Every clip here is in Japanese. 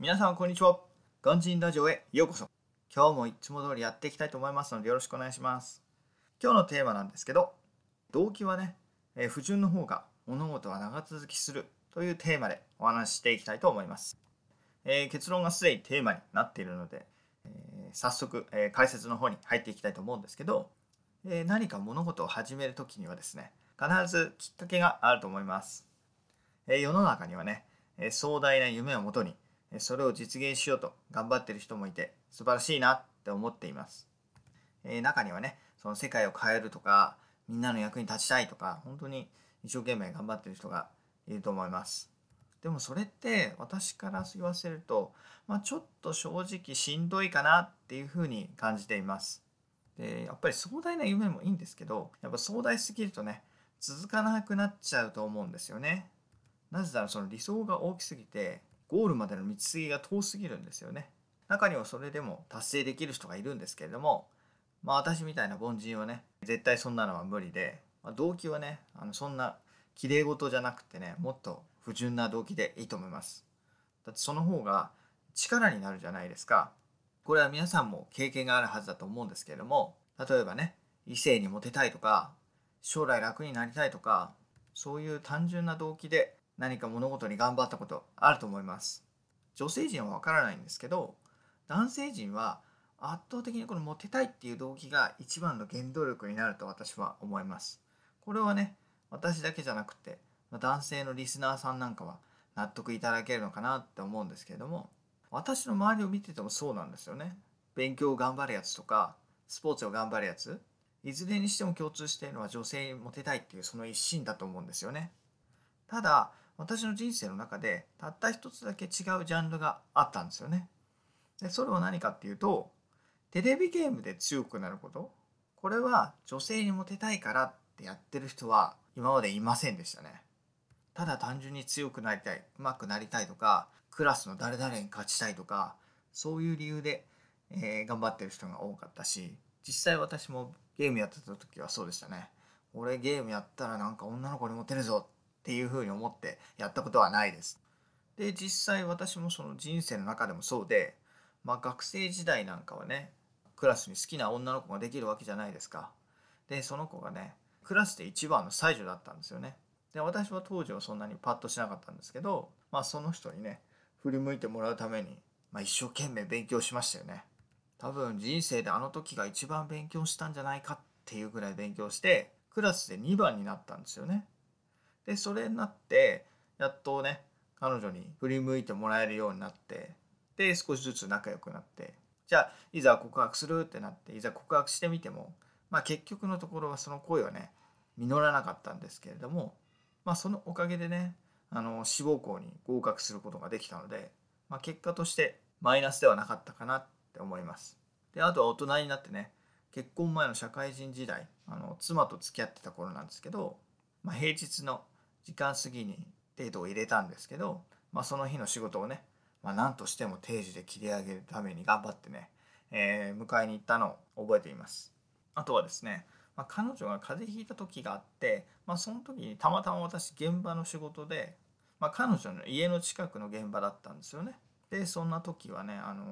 皆さんこんにちは。ガンジンラジオへようこそ。今日もいつも通りやっていきたいと思いますのでよろしくお願いします。今日のテーマなんですけど、動機はね、えー、不純の方が物事は長続きするというテーマでお話ししていきたいと思います。えー、結論がすでにテーマになっているので、えー、早速、え解説の方に入っていきたいと思うんですけど、え何か物事を始める時にはですね、必ずきっかけがあると思います。え世の中にはね、え壮大な夢をもとにそれを実現しようと頑張ってる人もいて素晴らしいなって思っています。えー、中にはね、その世界を変えるとか、みんなの役に立ちたいとか、本当に一生懸命頑張ってる人がいると思います。でもそれって私から言わせると、まあ、ちょっと正直しんどいかなっていうふうに感じています。でやっぱり壮大な夢もいいんですけどやっぱ壮大すぎるとね続かなくなっちゃうと思うんですよね。なぜならその理想が大きすぎてゴールまでの道筋が遠すぎるんですよね。中にはそれでも達成できる人がいるんですけれども、まあ私みたいな凡人はね、絶対そんなのは無理で、まあ、動機はね、あのそんな綺麗事じゃなくてね、もっと不純な動機でいいと思います。だってその方が力になるじゃないですか。これは皆さんも経験があるはずだと思うんですけれども、例えばね、異性にモテたいとか、将来楽になりたいとか、そういう単純な動機で何か物事に頑張ったことあると思います。女性陣はわからないんですけど男性陣は圧倒的にこのモテたいっていう動機が一番の原動力になると私は思います。これはね私だけじゃなくて男性のリスナーさんなんかは納得いただけるのかなって思うんですけれども私の周りを見ててもそうなんですよね。勉強を頑張るやつとかスポーツを頑張るやついずれにしても共通しているのは女性にモテたいっていうその一心だと思うんですよね。ただ私の人生の中でたった一つだけ違うジャンルがあったんですよね。でそれは何かっていうとテレビゲームで強くなることこれは女性にモテたいからってやってる人は今までいませんでしたね。ただ単純に強くなりたい、うまくなりたいとか、クラスの誰々に勝ちたいとか、そういう理由で、えー、頑張ってる人が多かったし、実際私もゲームやってた時はそうでしたね。俺ゲームやったらなんか女の子にモテるぞっていうふうに思ってやったことはないです。で実際私もその人生の中でもそうで、まあ、学生時代なんかはねクラスに好きな女の子ができるわけじゃないですか。でその子がねクラスで一番の才女だったんですよね。で私は当時はそんなにパッとしなかったんですけど、まあ、その人にね振り向いてもらうために、まあ、一生懸命勉強しましたよね。多分人生であの時が一番勉強したんじゃないかっていうぐらい勉強してクラスで2番になったんですよね。でそれになってやっとね彼女に振り向いてもらえるようになってで少しずつ仲良くなってじゃあいざ告白するってなっていざ告白してみても、まあ、結局のところはその声はね実らなかったんですけれども、まあ、そのおかげでねあの志望校に合格することができたので、まあ、結果としてマイナスではなかったかなって思います。であとは大人になってね結婚前の社会人時代あの妻と付き合ってた頃なんですけど、まあ、平日の時間過ぎにデートを入れたんですけど、まあ、その日の仕事をね、まあ、何としても定時で切り上げるために頑張ってね、えー、迎えに行ったのを覚えています。あとはですね、まあ、彼女が風邪ひいた時があって、まあ、その時にたまたま私現場の仕事で、まあ、彼女の家の近くの現場だったんですよね。でそんな時はねあの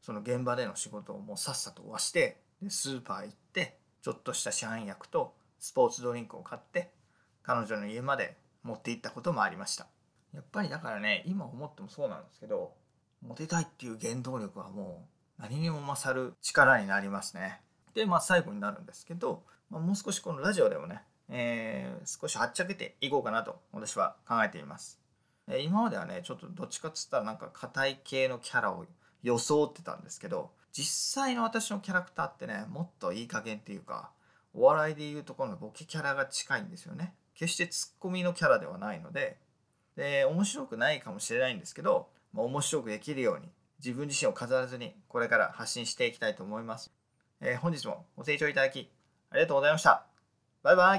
その現場での仕事をもうさっさと終わしてでスーパー行ってちょっとした市販薬とスポーツドリンクを買って彼女の家まで持っていったこともありました。やっぱりだからね今思ってもそうなんですけどモテたいっていう原動力はもう何にも勝る力になりますね。でまあ最後になるんですけど、まあ、もう少しこのラジオでもね、えー、少しはっちゃけていこうかなと私は考えています。今まではねちょっとどっちかっつったらなんか硬い系のキャラを装ってたんですけど実際の私のキャラクターってねもっといい加減っていうかお笑いでいうところのボケキャラが近いんですよね。決してツッコミのキャラではないのでで面白くないかもしれないんですけど、まあ、面白くできるように自分自身を飾らずにこれから発信していきたいと思います、えー、本日もご清聴いただきありがとうございました。バイバイ。